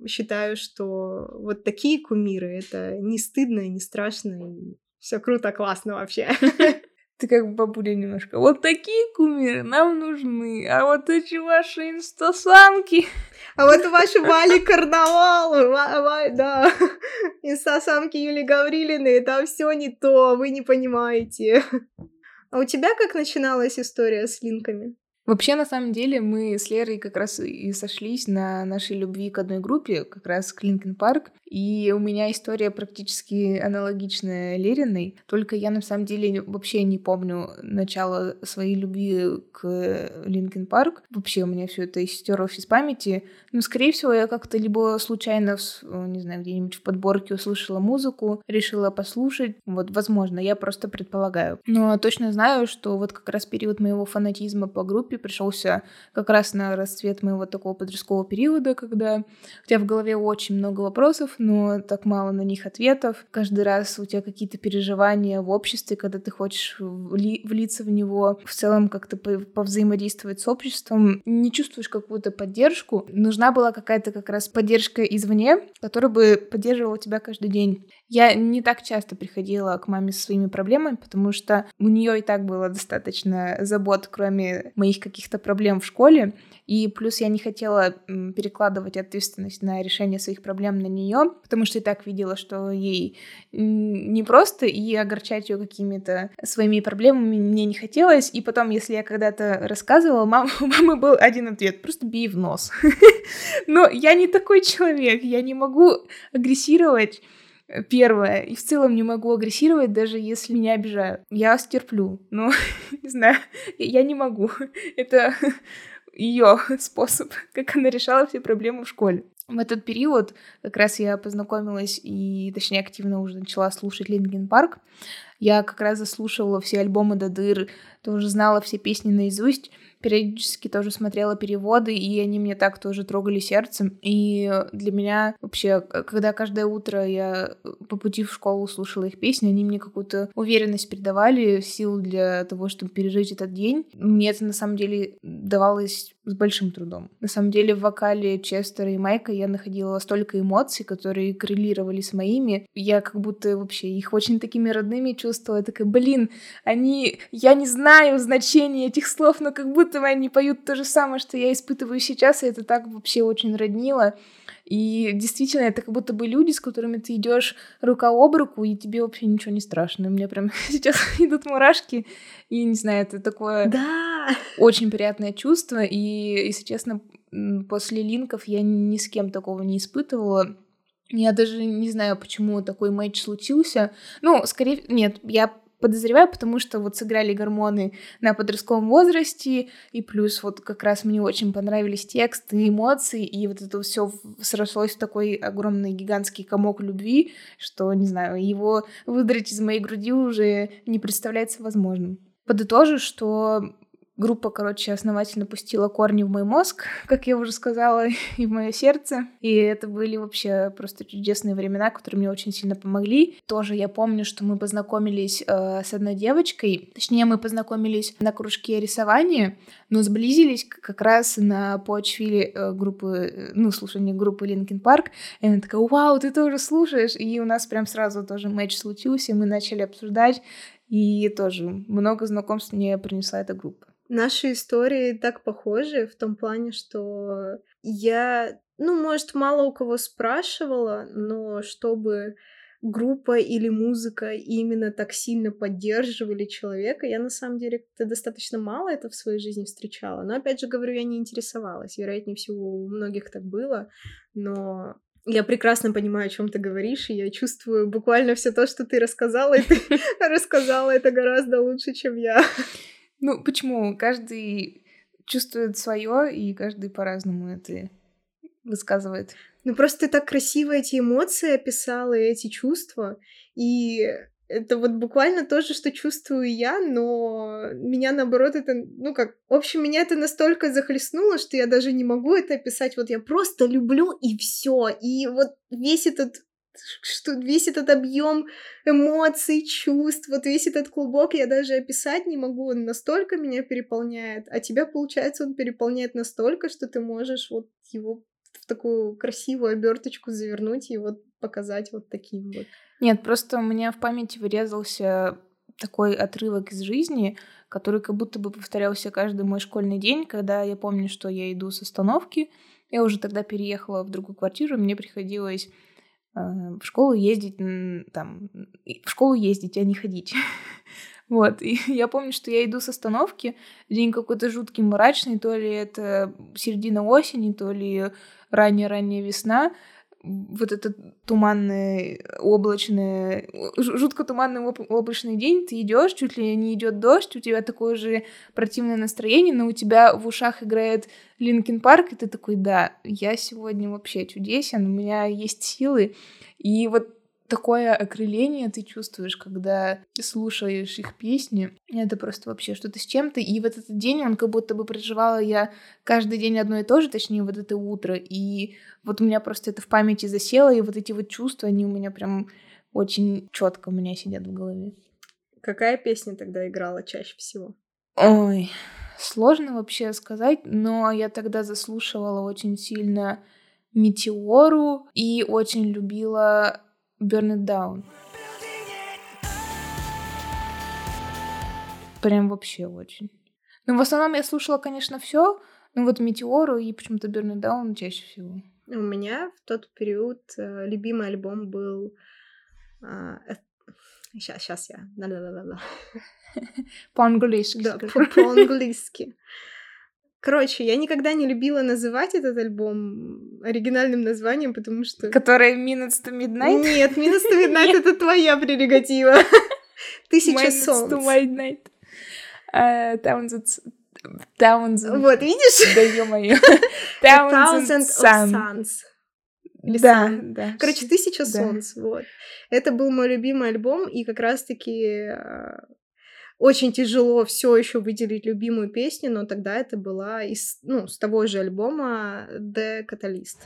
считаю, что вот такие кумиры это не стыдно и не страшно. И все круто, классно вообще. <laughs> Ты как бабуля немножко. Вот такие кумиры нам нужны, а вот эти ваши инстасамки... <laughs> А вот ваши Вали Карнавал, ва- ва- да, <laughs> инстасамки Юли Гаврилины, там все не то, вы не понимаете. А у тебя как начиналась история с линками? Вообще, на самом деле, мы с Лерой как раз и сошлись на нашей любви к одной группе, как раз к Linkin Park. И у меня история практически аналогичная Лериной, только я на самом деле вообще не помню начала своей любви к Linkin Park. Вообще у меня все это стерлось из памяти. Но, скорее всего, я как-то либо случайно, вс- не знаю, где-нибудь в подборке услышала музыку, решила послушать. Вот, возможно, я просто предполагаю. Но точно знаю, что вот как раз период моего фанатизма по группе пришелся как раз на расцвет моего такого подросткового периода, когда у тебя в голове очень много вопросов, но так мало на них ответов. Каждый раз у тебя какие-то переживания в обществе, когда ты хочешь вли- влиться в него, в целом как-то по- повзаимодействовать с обществом, не чувствуешь какую-то поддержку. Нужна была какая-то как раз поддержка извне, которая бы поддерживала тебя каждый день. Я не так часто приходила к маме со своими проблемами, потому что у нее и так было достаточно забот, кроме моих каких-то проблем в школе. И плюс я не хотела перекладывать ответственность на решение своих проблем на нее, потому что и так видела, что ей м, непросто, и огорчать ее какими-то своими проблемами мне не хотелось. И потом, если я когда-то рассказывала, мам, <laughs> у мамы был один ответ — просто бей в нос. <laughs> Но я не такой человек, я не могу агрессировать Первое. И в целом не могу агрессировать, даже если меня обижают. Я стерплю. Но, <laughs> не знаю, я не могу. <laughs> Это <laughs> ее способ, как она решала все проблемы в школе. В этот период как раз я познакомилась и, точнее, активно уже начала слушать Линкен Парк. Я как раз заслушивала все альбомы до дыр, тоже знала все песни наизусть периодически тоже смотрела переводы, и они мне так тоже трогали сердцем. И для меня вообще, когда каждое утро я по пути в школу слушала их песни, они мне какую-то уверенность придавали, сил для того, чтобы пережить этот день. Мне это на самом деле давалось с большим трудом. На самом деле в вокале Честера и Майка я находила столько эмоций, которые коррелировали с моими. Я как будто вообще их очень такими родными чувствовала. Я такая, блин, они... Я не знаю значения этих слов, но как будто они поют то же самое, что я испытываю сейчас, и это так вообще очень роднило. И действительно, это как будто бы люди, с которыми ты идешь рука об руку, и тебе вообще ничего не страшно. У меня прям <laughs> сейчас идут мурашки, и не знаю, это такое да. очень приятное чувство. И, если честно, после линков я ни с кем такого не испытывала. Я даже не знаю, почему такой матч случился. Ну, скорее, нет, я подозреваю, потому что вот сыграли гормоны на подростковом возрасте, и плюс вот как раз мне очень понравились тексты, эмоции, и вот это все срослось в такой огромный гигантский комок любви, что, не знаю, его выдрать из моей груди уже не представляется возможным. Подытожу, что Группа, короче, основательно пустила корни в мой мозг, <laughs> как я уже сказала, и в мое сердце. И это были вообще просто чудесные времена, которые мне очень сильно помогли. Тоже я помню, что мы познакомились э, с одной девочкой. Точнее, мы познакомились на кружке рисования, но сблизились как раз на почве э, группы, э, ну, слушания группы Linkin Park. И она такая, вау, ты тоже слушаешь? И у нас прям сразу тоже матч случился, и мы начали обсуждать. И тоже много знакомств мне принесла эта группа. Наши истории так похожи в том плане, что я, ну, может, мало у кого спрашивала, но чтобы группа или музыка именно так сильно поддерживали человека, я на самом деле как-то достаточно мало это в своей жизни встречала. Но опять же говорю, я не интересовалась. Вероятнее всего, у многих так было, но я прекрасно понимаю, о чем ты говоришь, и я чувствую буквально все то, что ты рассказала, и ты <laughs> рассказала это гораздо лучше, чем я. Ну, почему? Каждый чувствует свое, и каждый по-разному это высказывает. Ну, просто ты так красиво эти эмоции описала, и эти чувства, и это вот буквально то же, что чувствую я, но меня наоборот это, ну как, в общем, меня это настолько захлестнуло, что я даже не могу это описать. Вот я просто люблю и все. И вот весь этот что весь этот объем эмоций, чувств, вот весь этот клубок я даже описать не могу, он настолько меня переполняет, а тебя, получается, он переполняет настолько, что ты можешь вот его в такую красивую оберточку завернуть и вот показать вот таким вот. Нет, просто у меня в памяти вырезался такой отрывок из жизни, который как будто бы повторялся каждый мой школьный день, когда я помню, что я иду с остановки, я уже тогда переехала в другую квартиру, мне приходилось в школу ездить, там, в школу ездить, а не ходить. <laughs> Вот, и я помню, что я иду с остановки, день какой-то жуткий, мрачный, то ли это середина осени, то ли ранняя-ранняя весна, вот этот туманный, облачный, жутко туманный облачный день, ты идешь, чуть ли не идет дождь, у тебя такое же противное настроение, но у тебя в ушах играет Linkin Park, и ты такой, да, я сегодня вообще чудесен, у меня есть силы. И вот такое окрыление ты чувствуешь, когда слушаешь их песни. Это просто вообще что-то с чем-то. И вот этот день, он как будто бы проживала я каждый день одно и то же, точнее, вот это утро. И вот у меня просто это в памяти засело, и вот эти вот чувства, они у меня прям очень четко у меня сидят в голове. Какая песня тогда играла чаще всего? Ой, сложно вообще сказать, но я тогда заслушивала очень сильно Метеору и очень любила Burn It Down. Прям вообще очень. Ну, в основном я слушала, конечно, все, но вот Метеору и почему-то Burn It Down чаще всего. У меня в тот период э, любимый альбом был... Сейчас, сейчас я... Да-да-да-да. <laughs> По-английски. Да, по-английски. Короче, я никогда не любила называть этот альбом оригинальным названием, потому что... Который Minutes to Midnight? Нет, Minutes to <laughs> Midnight — это твоя прерогатива. <laughs> Тысяча солнц. Minutes to Midnight. Uh, Townsend. Вот, видишь? Да ё-моё. <laughs> Thousand of Sun. Suns. Или Да, Sun. да. Короче, тысяча Да. солнц, вот. Это был мой любимый альбом, и как раз-таки э, очень тяжело все еще выделить любимую песню, но тогда это была из, ну, с того же альбома The Catalyst.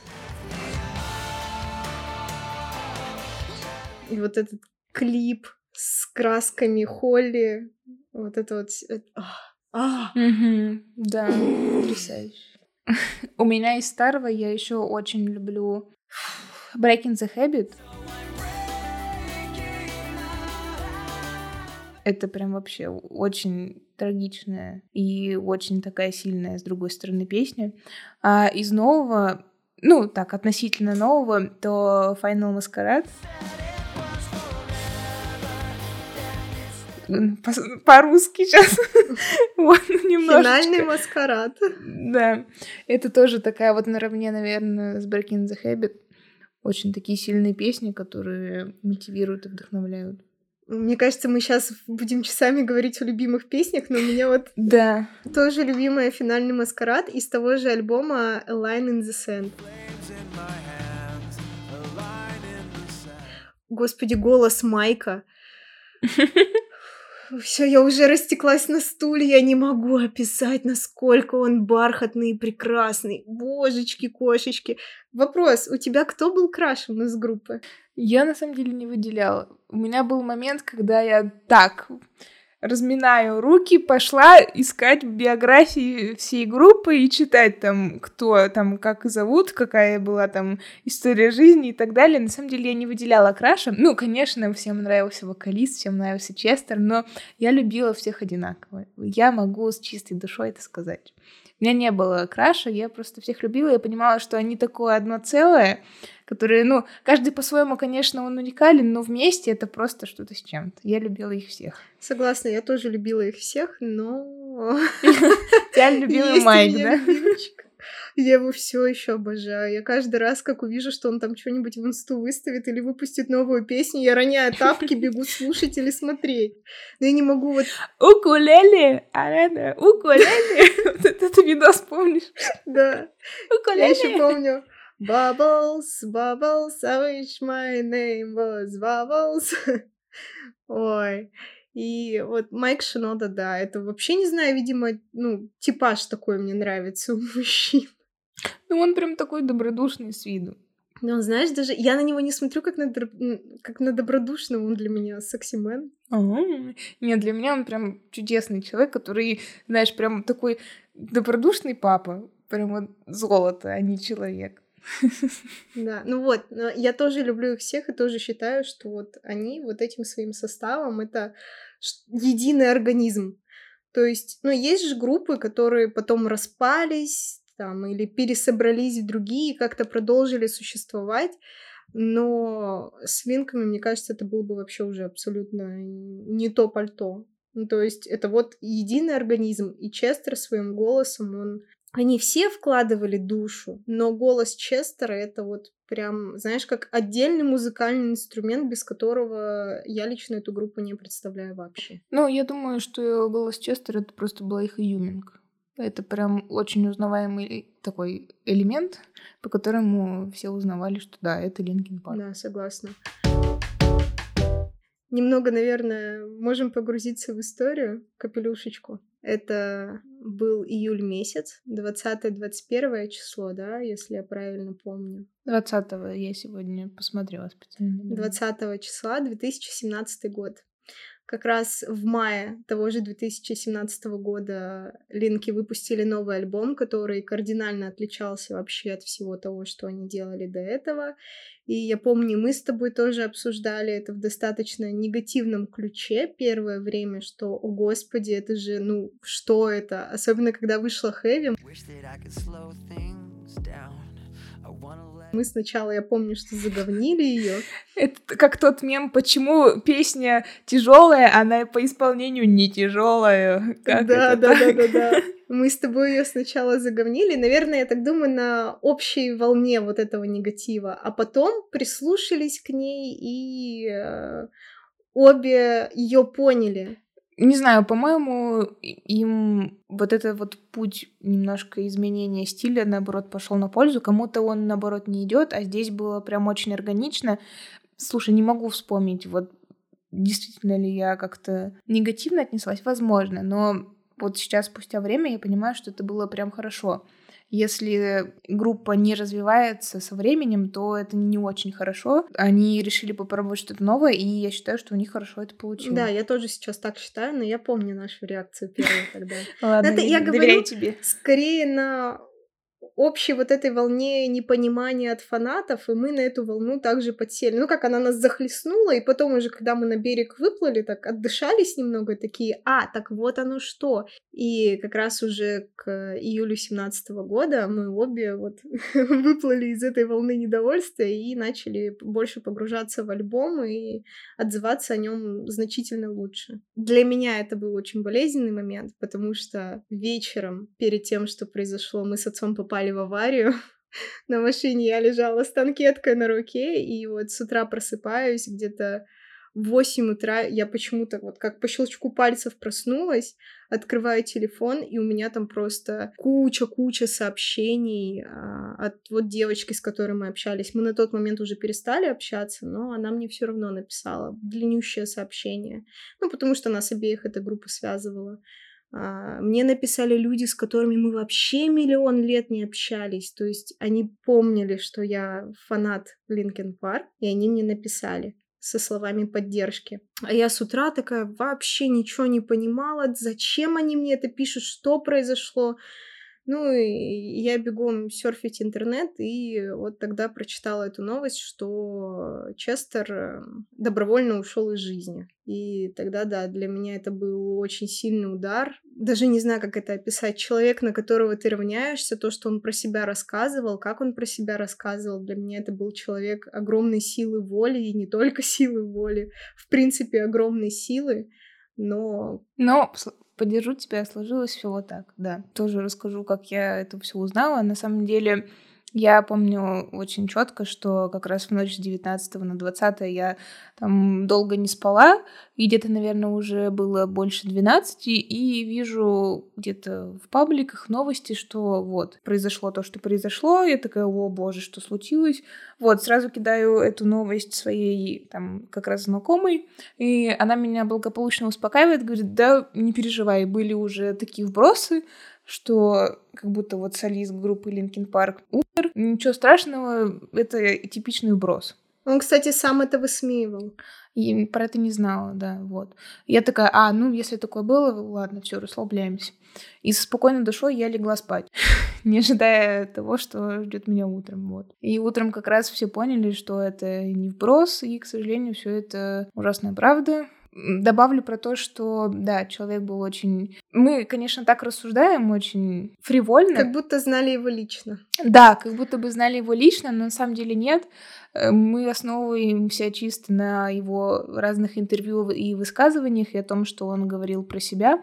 И вот этот клип с красками Холли, вот это вот... ах. Мгм, Да, потрясающе. <laughs> У меня из старого я еще очень люблю Breaking the Habit. Это прям вообще очень трагичная и очень такая сильная, с другой стороны, песня. А из нового, ну, так, относительно нового, то Final Masquerade. По-русски сейчас. <laughs> Вот, немножечко. Финальный маскарад. Да, это тоже такая вот наравне, наверное, с Breaking the Habit. Очень такие сильные песни, которые мотивируют и вдохновляют. Мне кажется, мы сейчас будем часами говорить о любимых песнях, но у меня вот Да. тоже любимая финальный маскарад из того же альбома A Line in the Sand. Господи, голос Майка. <laughs> Все, я уже растеклась на стуле, я не могу описать, насколько он бархатный и прекрасный. Божечки, кошечки. Вопрос, у тебя кто был крашем из группы? Я на самом деле не выделяла. У меня был момент, когда я так разминаю руки, пошла искать биографии всей группы и читать там, кто там, как зовут, какая была там история жизни и так далее. На самом деле я не выделяла краша. Ну, конечно, всем нравился вокалист, всем нравился Честер, но я любила всех одинаково. Я могу с чистой душой это сказать. У меня не было краша, я просто всех любила, я понимала, что они такое одно целое, которые, ну, каждый по-своему, конечно, он уникален, но вместе это просто что-то с чем-то. Я любила их всех. Согласна, я тоже любила их всех, но... <laughs> Я любила Майк, да? Я его все еще обожаю. Я каждый раз, как увижу, что он там что-нибудь в инсту выставит или выпустит новую песню, я роняю тапки, бегу слушать или смотреть. Но я не могу вот... Укулеле, Арена, укулеле. <laughs> Вот этот видос помнишь? Да. Я еще Укулеле. помню. Bubbles, Bubbles, I wish my name was Bubbles. <laughs> Ой. И вот Майк Шинода, да, это вообще, не знаю, видимо, ну, типаж такой мне нравится у <laughs> мужчин. Ну, он прям такой добродушный с виду. Но, знаешь, даже я на него не смотрю как на, др- как на добродушного, он для меня секси-мен. Ага. Нет, для меня он прям чудесный человек, который, знаешь, прям такой добродушный папа. Прям вот золото, а не человек. Да, ну вот, я тоже люблю их всех и тоже считаю, что вот они вот этим своим составом это единый организм. То есть, ну, есть же группы, которые потом распались там или пересобрались в другие, как-то продолжили существовать, но с Винками, мне кажется, это было бы вообще уже абсолютно не то пальто. Ну, то есть это вот единый организм, и Честер своим голосом, он они все вкладывали душу, но голос Честера это вот прям, знаешь, как отдельный музыкальный инструмент, без которого я лично эту группу не представляю вообще. Ну, я думаю, что голос Честера это просто была их изюминка. Это прям очень узнаваемый такой элемент, по которому все узнавали, что да, это Linkin Park. Да, согласна. Немного, наверное, можем погрузиться в историю, капелюшечку. Это был июль месяц, 20-21 число, да, если я правильно помню. 20-го я сегодня посмотрела специально. 20 числа 2017 год. Как раз в мае того же 2017 года Линки выпустили новый альбом, который кардинально отличался вообще от всего того, что они делали до этого. И я помню, мы с тобой тоже обсуждали это в достаточно негативном ключе первое время, что, о господи, это же, ну, что это? Особенно, когда вышла Хэви, Wish that I could slow things down. Мы сначала, я помню, что заговнили ее. <laughs> Это как тот мем, почему песня тяжелая, она по исполнению не тяжелая. Да, да, да, да, да. <laughs> Мы с тобой ее сначала заговнили, наверное, я так думаю, на общей волне вот этого негатива, а потом прислушались к ней и э, обе ее поняли. Не знаю, по-моему, им вот этот вот путь немножко изменения стиля, наоборот, пошел на пользу. Кому-то он, наоборот, не идет, а здесь было прям очень органично. Слушай, не могу вспомнить, вот действительно ли я как-то негативно отнеслась, возможно, но вот сейчас, спустя время, я понимаю, что это было прям хорошо. Если группа не развивается со временем, то это не очень хорошо. Они решили попробовать что-то новое, и я считаю, что у них хорошо это получилось. Да, я тоже сейчас так считаю, но я помню нашу реакцию первую тогда. <laughs> Ладно, Это я говорю тебе. скорее на общей вот этой волне непонимания от фанатов, и мы на эту волну также подсели. Ну, как она нас захлестнула, и потом уже, когда мы на берег выплыли, так отдышались немного, такие, а, так вот оно что. И как раз уже к июлю 17 года мы обе вот <laughs> выплыли из этой волны недовольства и начали больше погружаться в альбом и отзываться о нем значительно лучше. Для меня это был очень болезненный момент, потому что вечером перед тем, что произошло, мы с отцом попали в аварию. <laughs> На машине я лежала с танкеткой на руке, и вот с утра просыпаюсь где-то в 8 утра я почему-то вот как по щелчку пальцев проснулась, открываю телефон, и у меня там просто куча-куча сообщений а, от вот девочки, с которой мы общались. Мы на тот момент уже перестали общаться, но она мне все равно написала длиннющее сообщение. Ну, потому что нас обеих эта группа связывала. А, Мне написали люди, с которыми мы вообще миллион лет не общались. То есть они помнили, что я фанат Линкен Парк, и они мне написали со словами поддержки. А я с утра такая вообще ничего не понимала, зачем они мне это пишут, что произошло. Ну, и я бегом серфить интернет, и вот тогда прочитала эту новость, что Честер э, добровольно ушел из жизни. И тогда, да, для меня это был очень сильный удар. Даже не знаю, как это описать. Человек, на которого ты равняешься, то, что он про себя рассказывал, как он про себя рассказывал, для меня это был человек огромной силы воли, и не только <laughs> силы воли, в принципе, огромной силы. Но Но поддержу тебя, сложилось все вот так, да. Тоже расскажу, как я это все узнала. На самом деле, я помню очень четко, что как раз в ночь с 19 на 20 я там долго не спала, и где-то, наверное, уже было больше 12, и вижу где-то в пабликах новости, что вот, произошло то, что произошло, я такая, о боже, что случилось? Вот, сразу кидаю эту новость своей там как раз знакомой, и она меня благополучно успокаивает, говорит, да, не переживай, были уже такие вбросы, что как будто вот солист группы Linkin Park умер. Ничего страшного, это типичный вброс. он, кстати, сам это высмеивал. И про это не знала, да, вот. Я такая, а, ну, если такое было, ладно, все, расслабляемся. И со спокойной душой я легла спать, <laughs> не ожидая того, что ждет меня утром, вот. И утром как раз все поняли, что это не вброс, и, к сожалению, все это ужасная правда. Добавлю про то, что, да, человек был очень... Мы, конечно, так рассуждаем очень фривольно. Как будто знали его лично. Да, как будто бы знали его лично, но на самом деле нет. Э, Мы основываемся чисто на его разных интервью и высказываниях и о том, что он говорил про себя.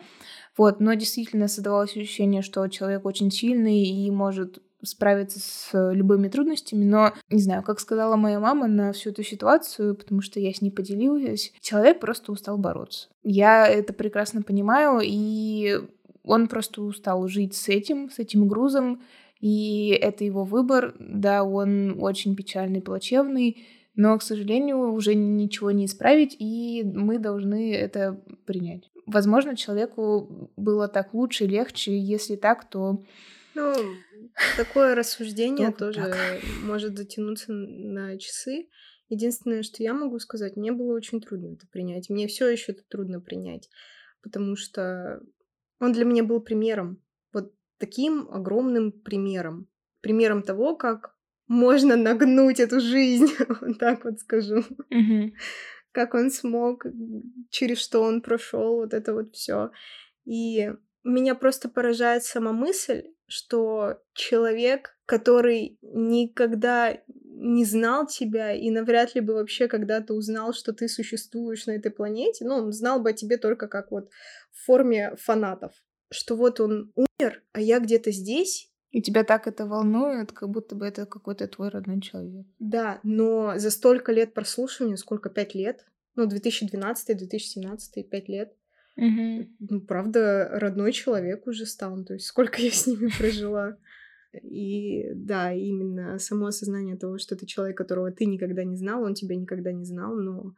Вот, но действительно создавалось ощущение, что человек очень сильный и может справиться с любыми трудностями, но, не знаю, как сказала моя мама на всю эту ситуацию, потому что я с ней поделилась, человек просто устал бороться. Я это прекрасно понимаю, и он просто устал жить с этим, с этим грузом, и это его выбор. Да, он очень печальный, плачевный, но, к сожалению, уже ничего не исправить, и мы должны это принять. Возможно, человеку было так лучше, легче. Если так, то Ну, такое рассуждение тоже может затянуться на часы. Единственное, что я могу сказать, мне было очень трудно это принять. Мне все еще это трудно принять, потому что он для меня был примером, вот таким огромным примером. Примером того, как можно нагнуть эту жизнь, <laughs> вот так вот скажу. Как он смог, через что он прошел, вот это вот все. И меня просто поражает сама мысль, что человек, который никогда не знал тебя и навряд ли бы вообще когда-то узнал, что ты существуешь на этой планете, ну, он знал бы о тебе только как вот в форме фанатов, что вот он умер, а я где-то здесь, и тебя так это волнует, как будто бы это какой-то твой родной человек. да, но за столько лет прослушивания, сколько, пять лет? Ну, 2012, 2017, пять лет. Мгм. Ну, правда, родной человек уже стал. То есть сколько я с ними прожила. И да, именно само осознание того, что ты человек, которого ты никогда не знал, он тебя никогда не знал, но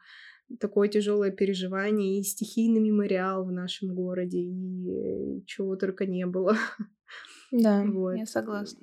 такое тяжелое переживание и стихийный мемориал в нашем городе, и чего только не было. Да, Вот. я согласна.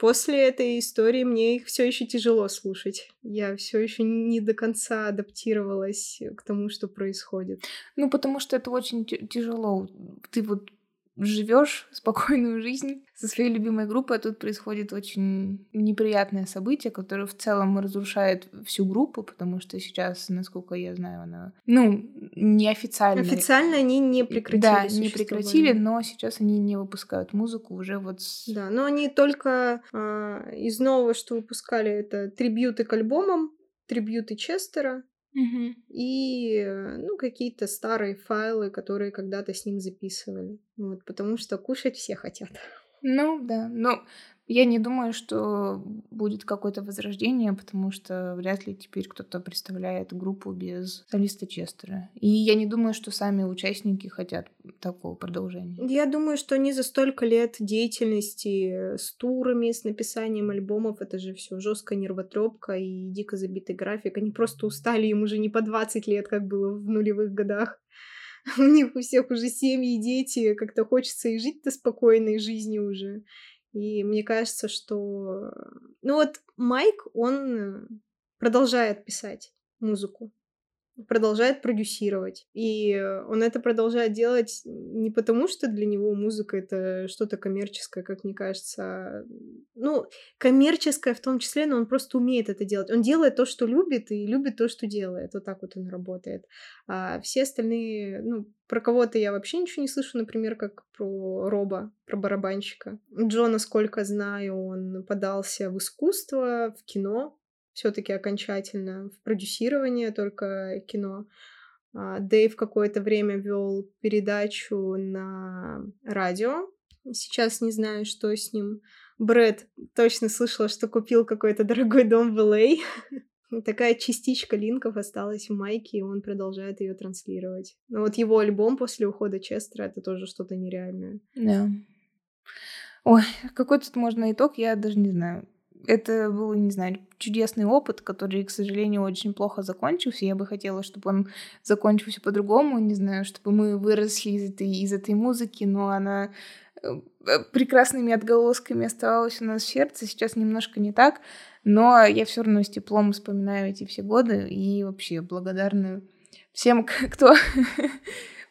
После этой истории мне их все еще тяжело слушать. Я все еще не до конца адаптировалась к тому, что происходит. Ну, потому что это очень тя- тяжело. Ты вот живешь <laughs> спокойную жизнь со своей любимой группой, а тут происходит очень неприятное событие, которое в целом разрушает всю группу, потому что сейчас, насколько я знаю, она, ну, неофициально. Официально они не прекратили Да, не прекратили, но сейчас они не выпускают музыку уже вот с... Да, но они только а, из нового, что выпускали, это трибьюты к альбомам, трибьюты Честера Мгм. и э, ну, какие-то старые файлы, которые когда-то с ним записывали. Вот, потому что кушать все хотят. Ну, да. Но я не думаю, что будет какое-то возрождение, потому что вряд ли теперь кто-то представляет группу без солиста Честера. И я не думаю, что сами участники хотят такого продолжения. Я думаю, что они за столько лет деятельности с турами, с написанием альбомов, это же все жесткая нервотрепка и дико забитый график. Они просто устали, им уже не по 20 лет, как было в нулевых годах. <laughs> У них у всех уже семьи дети, как-то хочется и жить-то спокойной жизнью уже. И мне кажется, что... Ну вот Майк, он продолжает писать музыку продолжает продюсировать. И он это продолжает делать не потому, что для него музыка это что-то коммерческое, как мне кажется. а, Ну, коммерческое в том числе, но он просто умеет это делать. Он делает то, что любит, и любит то, что делает. Вот так вот он работает. А все остальные, ну, про кого-то я вообще ничего не слышу, например, как про Роба, про барабанщика. Джо, насколько знаю, он подался в искусство, в кино, все-таки окончательно в продюсирование только кино. А, Дэйв какое-то время вел передачу на радио. Сейчас не знаю, что с ним. Брэд точно слышала, что купил какой-то <laughs> дорогой дом в Л.А. <laughs> Такая частичка линков осталась в Майке, и он продолжает ее транслировать. Но вот его альбом после ухода Честера это тоже что-то нереальное. Да. Ой, какой тут можно итог, я даже не знаю. Это был, не знаю, чудесный опыт, который, к сожалению, очень плохо закончился. Я бы хотела, чтобы он закончился по-другому, не знаю, чтобы мы выросли из этой, из этой музыки, но она э, прекрасными отголосками оставалась у нас в сердце. Сейчас немножко не так, но я все равно с теплом вспоминаю эти все годы и вообще благодарна всем, <laughs> кто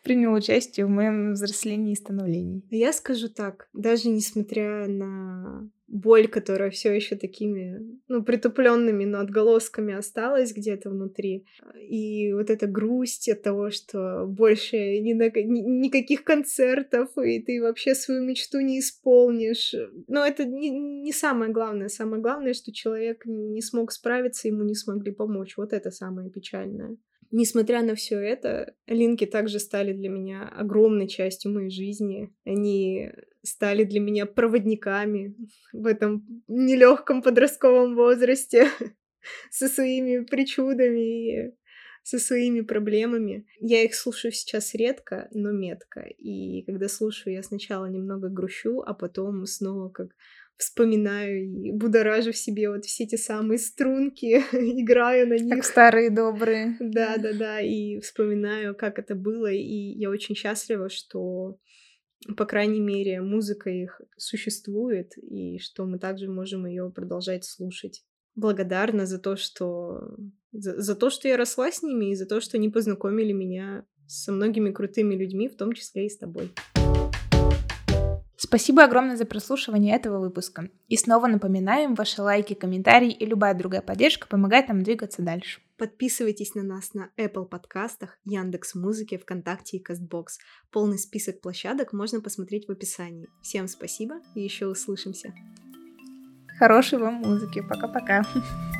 принял участие в моем взрослении и становлении. Я скажу так, даже несмотря на боль, которая все еще такими, ну, притупленными, но отголосками осталась где-то внутри. И вот эта грусть от того, что больше ни на, ни, никаких концертов, и ты вообще свою мечту не исполнишь. Но это не, не самое главное. Самое главное, что человек не смог справиться, ему не смогли помочь. Вот это самое печальное. Несмотря на все это, линки также стали для меня огромной частью моей жизни. Они стали для меня проводниками в этом нелегком подростковом возрасте <laughs> со своими причудами и со своими проблемами. Я их слушаю сейчас редко, но метко. И когда слушаю, я сначала немного грущу, а потом снова как вспоминаю и будоражу в себе вот все те самые струнки, <laughs> играю на них. Как старые добрые. Да, да, да, и вспоминаю, как это было, и я очень счастлива, что, по крайней мере, музыка их существует, и что мы также можем ее продолжать слушать. Благодарна за то, что за, за то, что я росла с ними, и за то, что они познакомили меня со многими крутыми людьми, в том числе и с тобой. Спасибо огромное за прослушивание этого выпуска. И снова напоминаем, ваши лайки, комментарии и любая другая поддержка помогает нам двигаться дальше. Подписывайтесь на нас на Apple подкастах, Яндекс Музыке, ВКонтакте и Кастбокс. Полный список площадок можно посмотреть в описании. Всем спасибо и еще услышимся. Хорошей вам музыки. Пока-пока. <laughs>